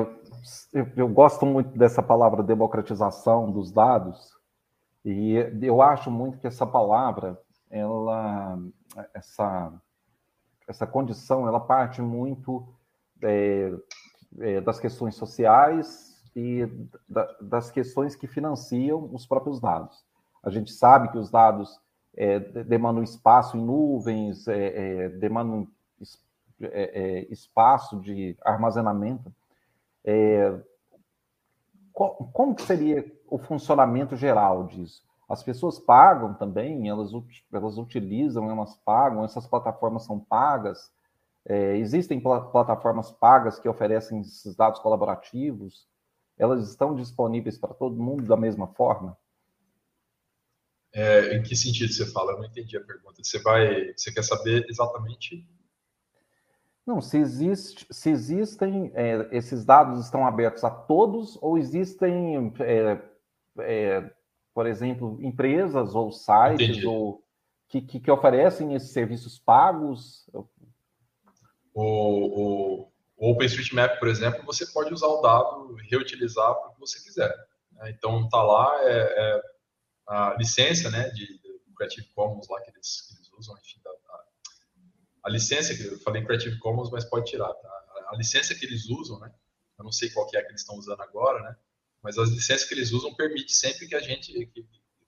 eu, eu gosto muito dessa palavra democratização dos dados, e eu acho muito que essa palavra, ela, essa, essa condição, ela parte muito é, é, das questões sociais e da, das questões que financiam os próprios dados. A gente sabe que os dados é, demandam espaço em nuvens, é, é, demandam é, é, espaço de armazenamento. É, como seria o funcionamento geral disso? As pessoas pagam também, elas, elas utilizam, elas pagam, essas plataformas são pagas. existem pl plataformas pagas que oferecem esses dados colaborativos. Elas estão disponíveis para todo mundo da mesma forma? É, em que sentido você fala? Eu não entendi a pergunta. Você vai, você quer saber exatamente? Não, se, existe, se existem é, esses dados estão abertos a todos ou existem, é, é por exemplo, empresas ou sites ou que, que, que, oferecem esses serviços pagos? O, o, o OpenStreetMap, por exemplo, você pode usar o dado, reutilizar para o que você quiser. Né? Então, está lá, é, é a licença, né, de, de Creative Commons lá que eles, que eles usam, enfim, da, a, a, licença, que eu falei Creative Commons, mas pode tirar, tá? A, licença que eles usam, né, eu não sei qual que é que eles estão usando agora, né, mas as licenças que eles usam permite sempre que a gente, que,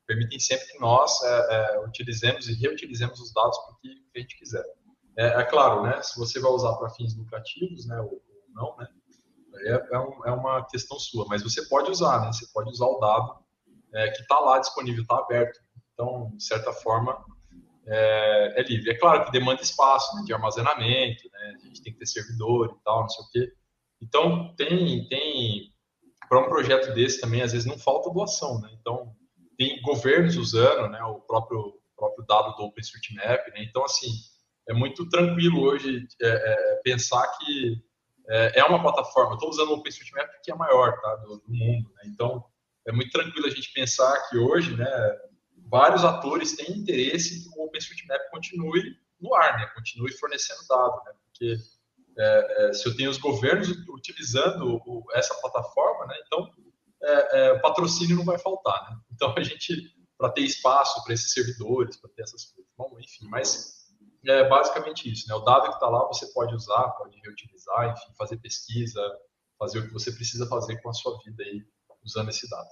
permitem sempre que nós é, é, utilizemos e reutilizemos os dados para o que, a gente quiser. É, é, claro, né, se você vai usar para fins lucrativos, né, ou, ou não, né, é, é, um, é, uma questão sua, mas você pode usar, né, você pode usar o dado é, que está lá disponível, está aberto. Então, de certa forma, é, é, livre. É claro que demanda espaço né, de armazenamento, né, a gente tem que ter servidor e tal, não sei o quê. Então, tem, tem para um projeto desse também, às vezes não falta doação, né? Então, tem governos usando, né, o próprio, próprio dado do OpenStreetMap, né? Então, assim, é muito tranquilo hoje é, é, pensar que é, é uma plataforma. Estou usando o OpenStreetMap que é a maior tá, do, do mundo, né? Então, é muito tranquilo a gente pensar que hoje, né, vários atores têm interesse que o OpenStreetMap continue no ar, né, continue fornecendo dados, né, porque é, é, se eu tenho os governos utilizando o, essa plataforma, né, então é, é patrocínio não vai faltar, né? Então a gente para ter espaço para esses servidores, para ter essas coisas, bom, enfim, mas é basicamente isso, né? O dado que está lá você pode usar, pode reutilizar, enfim, fazer pesquisa, fazer o que você precisa fazer com a sua vida aí usando esse dado.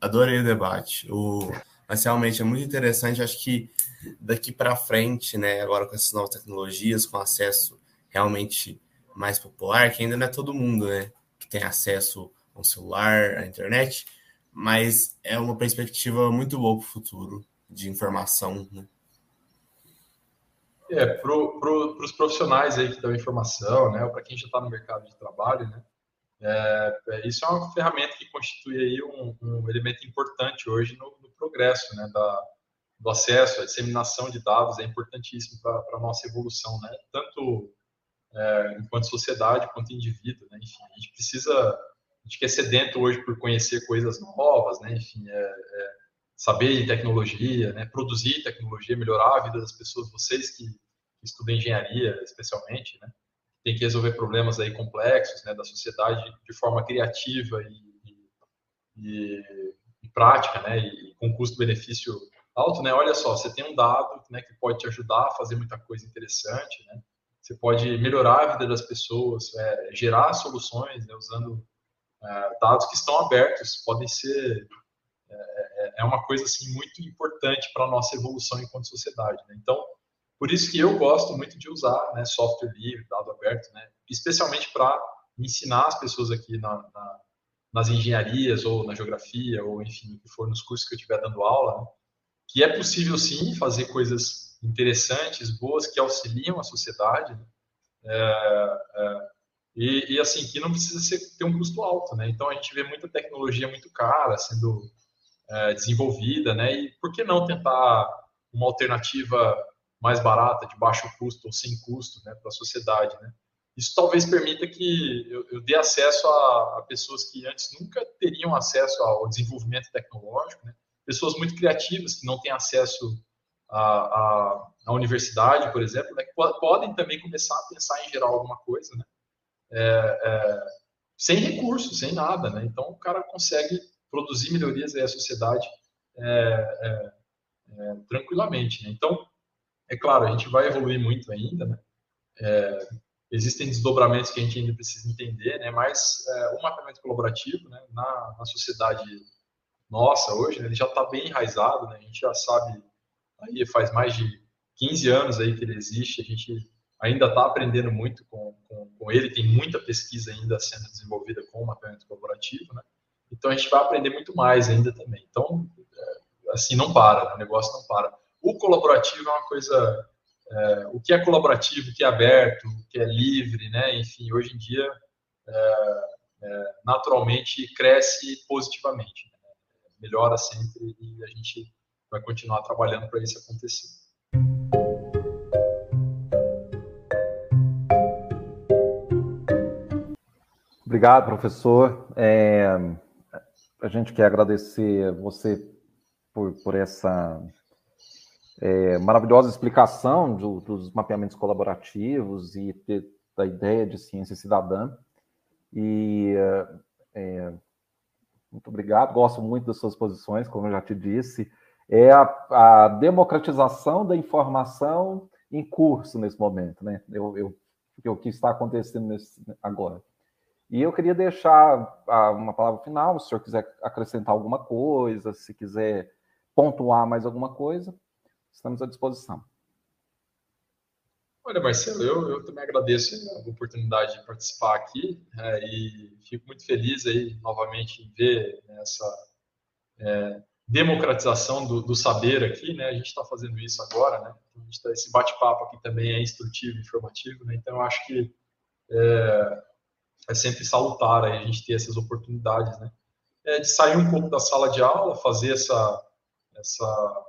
Adorei o debate. O, mas realmente é muito interessante. Acho que daqui para frente, né, agora com essas novas tecnologias, com acesso realmente mais popular, que ainda não é todo mundo, né, que tem acesso ao celular, à internet, mas é uma perspectiva muito boa para o futuro de informação, né? É, para pro, os profissionais aí que dão informação, né, para quem já está no mercado de trabalho, né, é, é, isso é uma ferramenta que constitui aí um, um elemento importante hoje no, no progresso, né, da, do acesso, a disseminação de dados é importantíssimo para a nossa evolução, né, tanto é, enquanto sociedade quanto indivíduo, né, enfim, a gente precisa, a gente quer sedento hoje por conhecer coisas novas, né, enfim, é, é saber tecnologia, né, produzir tecnologia, melhorar a vida das pessoas, vocês que, que estudam engenharia, especialmente, né, tem que resolver problemas aí complexos, né, da sociedade de forma criativa e, e, e prática, né, e com custo-benefício alto, né, olha só, você tem um dado, né, que pode te ajudar a fazer muita coisa interessante, né, você pode melhorar a vida das pessoas, é, gerar soluções, né, usando é, dados que estão abertos, podem ser é, é, é uma coisa assim muito importante para a nossa evolução enquanto sociedade. Né? Então, por isso que eu gosto muito de usar né, software livre, dado aberto, né? especialmente para ensinar as pessoas aqui na, na, nas engenharias ou na geografia ou enfim, que for nos cursos que eu estiver dando aula, né? que é possível sim fazer coisas interessantes, boas, que auxiliam a sociedade, né? é, é, e, e, assim, que não precisa ser, ter um custo alto, né? Então a gente vê muita tecnologia muito cara sendo é, desenvolvida, né? E por que não tentar uma alternativa mais barata, de baixo custo ou sem custo, né, para a sociedade, né? Isso talvez permita que eu, eu dê acesso a, a, pessoas que antes nunca teriam acesso ao desenvolvimento tecnológico, né? Pessoas muito criativas que não têm acesso à, universidade, por exemplo, né? que podem também começar a pensar em gerar alguma coisa, né? É, é, sem recursos, sem nada, né? Então o cara consegue produzir melhorias à sociedade é, é, é, tranquilamente. Né? Então, é claro, a gente vai evoluir muito ainda, né? É, existem desdobramentos que a gente ainda precisa entender, né? Mas é, o mapeamento colaborativo, né? Na, na sociedade nossa hoje, né? ele já está bem enraizado, né? A gente já sabe, aí faz mais de 15 anos aí que ele existe, a gente ainda está aprendendo muito com, com, com, ele, tem muita pesquisa ainda sendo desenvolvida com o mapeamento colaborativo, né? Então a gente vai aprender muito mais ainda também. Então, é, assim, não para, o negócio não para. O colaborativo é uma coisa. É, o que é colaborativo, o que é aberto, o que é livre, né? Enfim, hoje em dia, é, é naturalmente cresce positivamente. Né? Melhora sempre e a gente vai continuar trabalhando para isso acontecer. Obrigado, professor. É, a gente quer agradecer você por, por essa é, maravilhosa explicação do, dos mapeamentos colaborativos e da ideia de ciência cidadã. E é, muito obrigado, gosto muito das suas posições, como eu já te disse. É a, a democratização da informação em curso nesse momento, né? Eu, eu, o que está acontecendo nesse, agora. E eu queria deixar uma palavra final, se o senhor quiser acrescentar alguma coisa, se quiser pontuar mais alguma coisa, estamos à disposição. Olha, Marcelo, eu, eu também agradeço a oportunidade de participar aqui é, e fico muito feliz aí novamente em ver essa é, democratização do, do, saber aqui, né? A gente está fazendo isso agora, né? Então, tá, esse bate-papo aqui também é instrutivo, informativo, né? Então, eu acho que é, é sempre salutar a gente ter essas oportunidades, né? É, de sair um pouco da sala de aula, fazer essa, essa,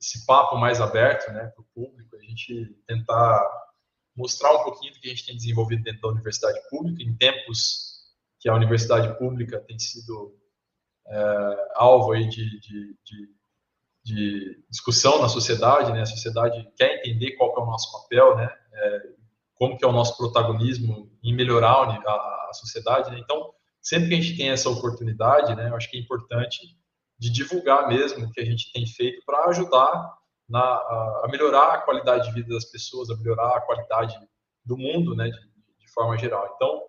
esse papo mais aberto, né, para o público, a gente tentar mostrar um pouquinho do que a gente tem desenvolvido dentro da universidade pública, em tempos que a universidade pública tem sido é, alvo aí de, de, de, de, discussão na sociedade, né? A sociedade quer entender qual é o nosso papel, né? É, como que é o nosso protagonismo em melhorar a, a sociedade, né? Então, sempre que a gente tem essa oportunidade, né, eu acho que é importante de divulgar mesmo o que a gente tem feito para ajudar na, a, melhorar a qualidade de vida das pessoas, a melhorar a qualidade do mundo, né, de, de forma geral. Então,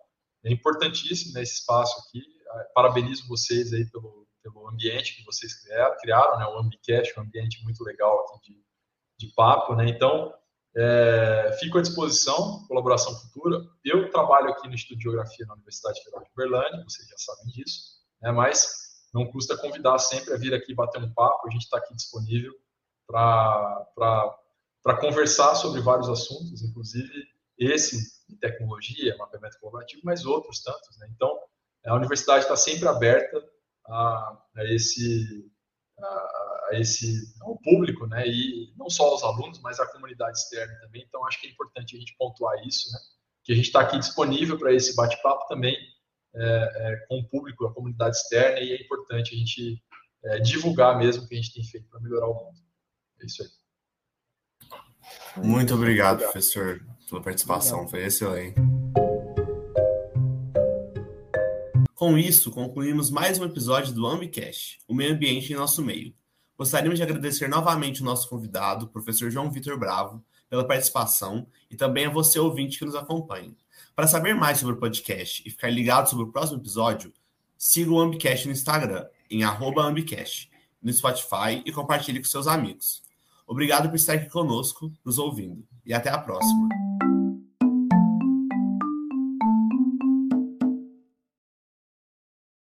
é importantíssimo né, espaço aqui. Parabenizo vocês aí pelo, pelo ambiente que vocês criaram, criaram né, o Ambicast, um ambiente muito legal aqui de, de papo, né. Então, É, fico à disposição, colaboração futura. Eu trabalho aqui no Instituto de Geografia na Universidade Federal de Uberlândia, vocês já sabem disso, né? mas não custa convidar sempre a vir aqui bater um papo, a gente está aqui disponível para conversar sobre vários assuntos, inclusive esse de tecnologia, mapeamento colaborativo, mas outros tantos. Né? Então, a universidade está sempre aberta a, a esse, a, a, esse ao público, né? E não só aos alunos, mas à comunidade externa também. Então, acho que é importante a gente pontuar isso, né? Que a gente está aqui disponível para esse bate-papo também com o público, a comunidade externa, e é importante a gente é, divulgar mesmo o que a gente tem feito para melhorar o mundo. É isso aí. Muito obrigado, professor, pela participação. Foi excelente. Com isso, concluímos mais um episódio do Ambicast, o meio ambiente em nosso meio. Gostaríamos de agradecer novamente o nosso convidado, professor João Vitor Bravo, pela participação e também a você, ouvinte, que nos acompanha. Para saber mais sobre o podcast e ficar ligado sobre o próximo episódio, siga o Ambicast no Instagram, em Ambicast, no Spotify e compartilhe com seus amigos. Obrigado por estar aqui conosco, nos ouvindo, e até a próxima.